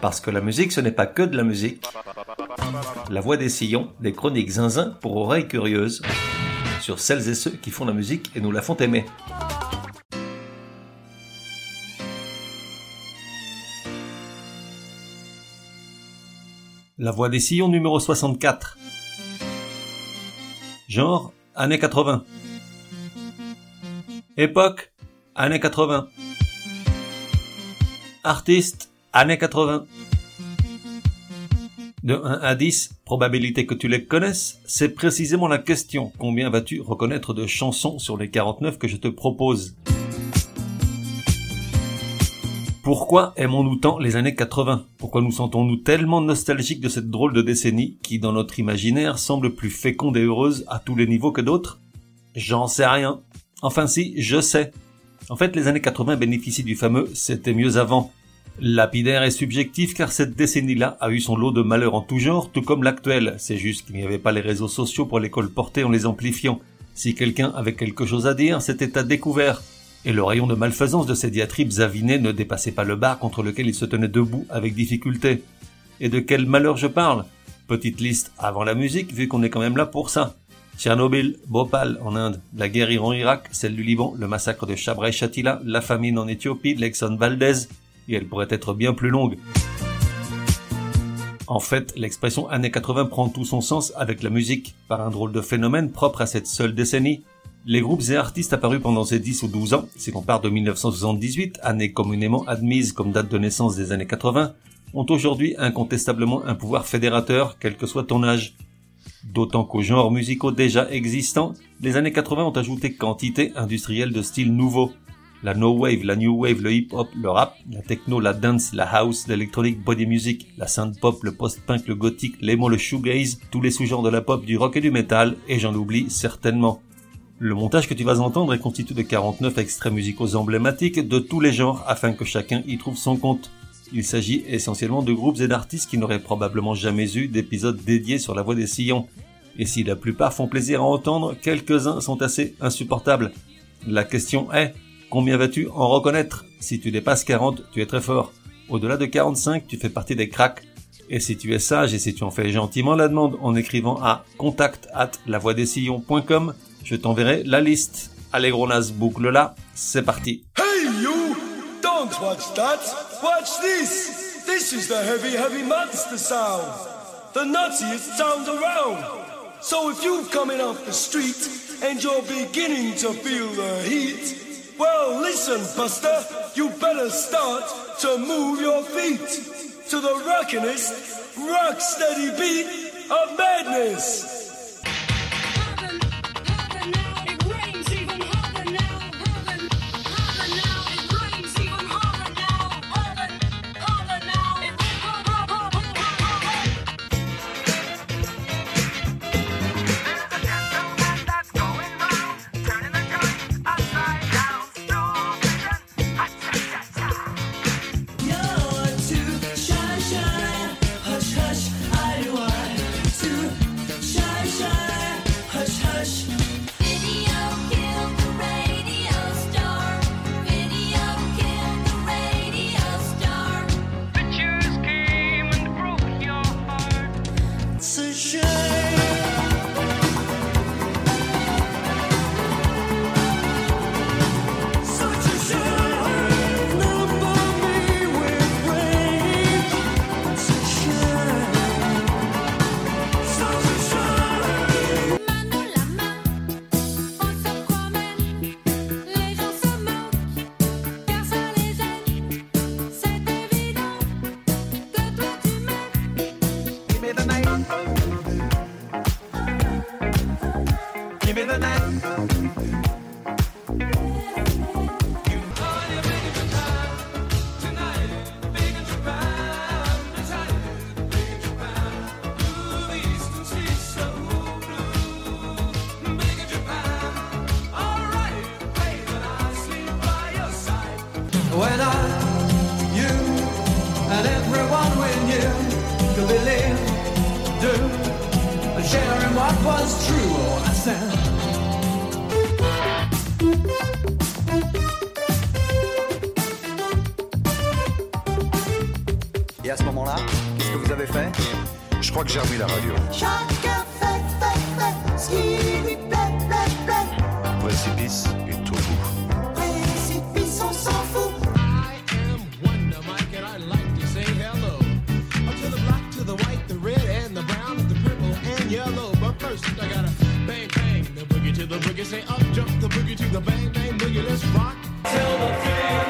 Parce que la musique, ce n'est pas que de la musique. La voix des sillons, des chroniques zinzin pour oreilles curieuses, sur celles et ceux qui font la musique et nous la font aimer. La voix des sillons numéro 64. Genre, années 80. Époque, années 80. Artiste, années 80. De 1 à 10, probabilité que tu les connaisses, c'est précisément la question. Combien vas-tu reconnaître de chansons sur les 49 que je te propose? Pourquoi aimons-nous tant les années 80 Pourquoi nous sentons-nous tellement nostalgiques de cette drôle de décennie qui, dans notre imaginaire, semble plus féconde et heureuse à tous les niveaux que d'autres? J'en sais rien. Enfin si, je sais. En fait, les années 80 bénéficient du fameux c'était mieux avant. Lapidaire et subjectif car cette décennie-là a eu son lot de malheurs en tout genre, tout comme l'actuelle. C'est juste qu'il n'y avait pas les réseaux sociaux pour les colporter en les amplifiant. Si quelqu'un avait quelque chose à dire, c'était à découvert et le rayon de malfaisance de ces diatribes avinées ne dépassait pas le bar contre lequel il se tenait debout avec difficulté. Et de quel malheur je parle? Petite liste avant la musique, vu qu'on est quand même là pour ça. Tchernobyl, Bhopal en Inde, la guerre Iran-Irak, celle du Liban, le massacre de Chabra Shatila, la famine en Éthiopie, l'Exxon Valdez, et elle pourrait être bien plus longue. En fait, l'expression années 80 prend tout son sens avec la musique, par un drôle de phénomène propre à cette seule décennie, les groupes et artistes apparus pendant ces 10 ou 12 ans, si l'on part de 1978, année communément admise comme date de naissance des années 80, ont aujourd'hui incontestablement un pouvoir fédérateur, quel que soit ton âge. D'autant qu'aux genres musicaux déjà existants, les années 80 ont ajouté quantité industrielle de styles nouveaux. La no wave, la new wave, le hip hop, le rap, la techno, la dance, la house, l'électronique body music, la synth pop, le post-punk, le gothique, l'emo, le shoegaze, tous les sous-genres de la pop, du rock et du metal, et j'en oublie certainement. Le montage que tu vas entendre est constitué de 49 extraits musicaux emblématiques de tous les genres afin que chacun y trouve son compte. Il s'agit essentiellement de groupes et d'artistes qui n'auraient probablement jamais eu d'épisodes dédiés sur la voix des sillons. Et si la plupart font plaisir à entendre, quelques-uns sont assez insupportables. La question est, combien vas-tu en reconnaître? Si tu dépasses 40, tu es très fort. Au-delà de 45, tu fais partie des cracks. Et si tu es sage et si tu en fais gentiment la demande en écrivant à contact at lavoidessillons.com, je t'enverrai la liste. Allez nas, boucle là, c'est parti. Hey you! Don't watch that! Watch this! This is the heavy, heavy monster sound! The nuttiest sound around! So if you're coming off the street and you're beginning to feel the heat, well listen, Buster, you better start to move your feet to the rockinest, rock steady beat of madness! Je crois que j'ai remis la radio. Chacun fait, fait, fait ce qui lui plaît, plaît, plaît. Précipice est au bout. Précipice, on s'en fout. I gotta bang, bang, the boogie to the boogie. Say up, jump the boogie to the bang, bang, boogie. Let's rock till the finish.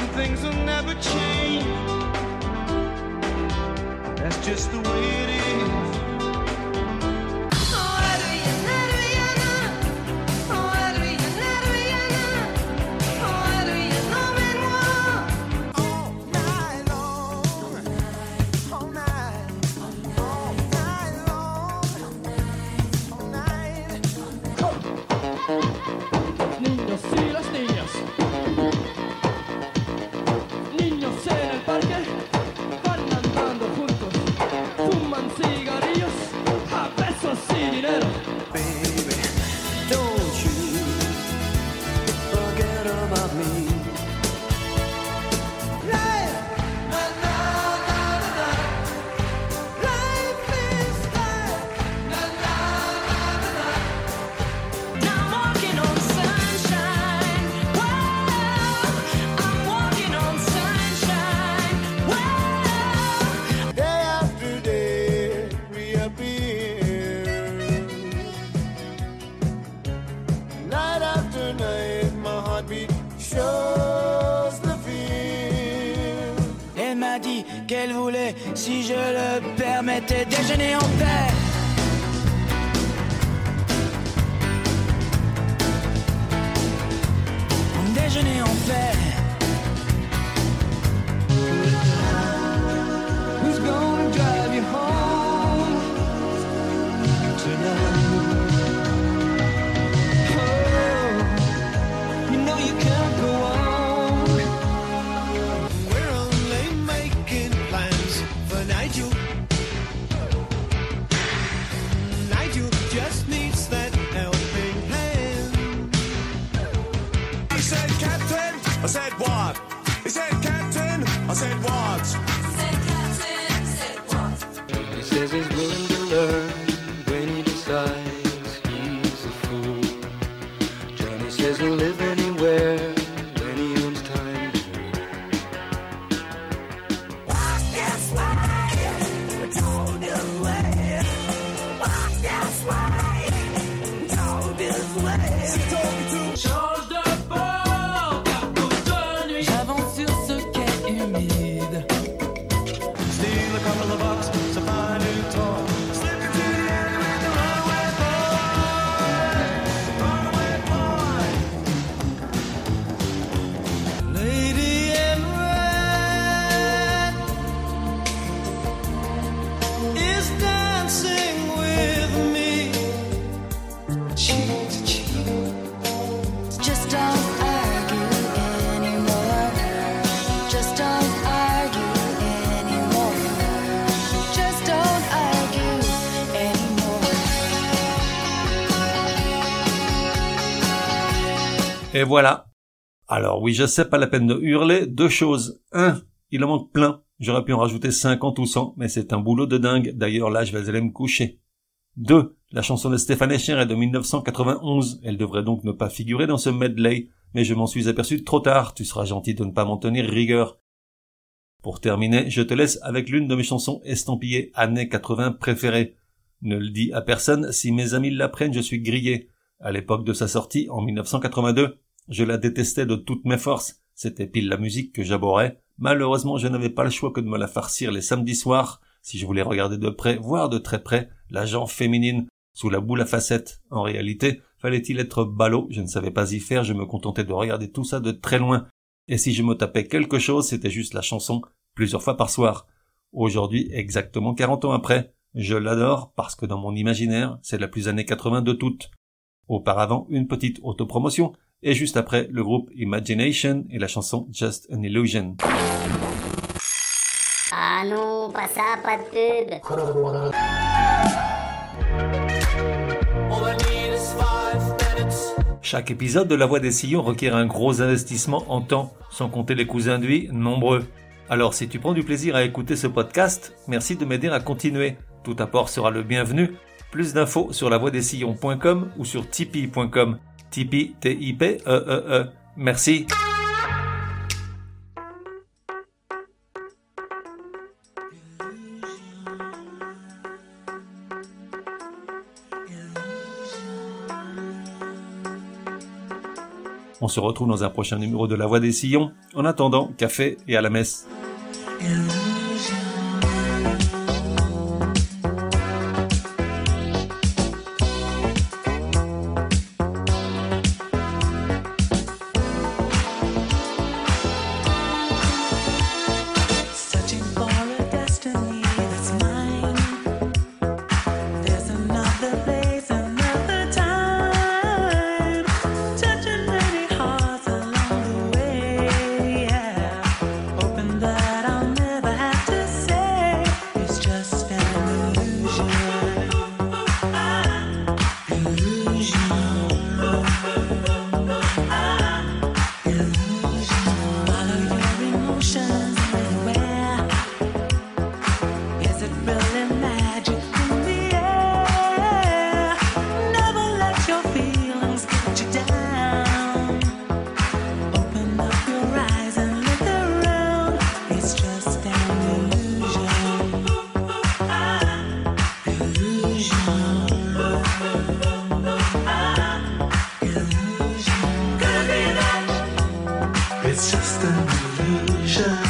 Some things will never change. That's just the way it is. Elle m'a dit qu'elle voulait, si je le permettais, déjeuner en paix. Déjeuner en paix. Et voilà. Alors oui, je sais, pas la peine de hurler. Deux choses. Un, il en manque plein. J'aurais pu en rajouter 50 ou 100, mais c'est un boulot de dingue. D'ailleurs, là, je vais aller me coucher. Deux, la chanson de Stéphane Echer est de 1991. Elle devrait donc ne pas figurer dans ce medley, mais je m'en suis aperçu trop tard. Tu seras gentil de ne pas m'en tenir rigueur. Pour terminer, je te laisse avec l'une de mes chansons estampillées années 80 préférées. Ne le dis à personne, si mes amis l'apprennent, je suis grillé. À l'époque de sa sortie, en 1982, je la détestais de toutes mes forces. C'était pile la musique que j'abhorrais. Malheureusement, je n'avais pas le choix que de me la farcir les samedis soirs, si je voulais regarder de près, voire de très près, la gent féminine, sous la boule à facettes. En réalité, fallait-il être ballot, je ne savais pas y faire, je me contentais de regarder tout ça de très loin. Et si je me tapais quelque chose, c'était juste la chanson, plusieurs fois par soir. Aujourd'hui, exactement 40 ans après, je l'adore parce que dans mon imaginaire, c'est la plus années 80 de toutes. Auparavant, une petite autopromotion, et juste après, le groupe Imagination et la chanson Just an Illusion. Ah non, pas ça, pas de pub. Chaque épisode de La Voix des Sillons requiert un gros investissement en temps, sans compter les coûts induits nombreux. Alors si tu prends du plaisir à écouter ce podcast, merci de m'aider à continuer. Tout apport sera le bienvenu. Plus d'infos sur lavoidessillons.com ou sur tipeee.com. Tipeee, T-I-P-E-E-E. Merci. On se retrouve dans un prochain numéro de La Voix des Sillons. En attendant, café et à la messe. ocean.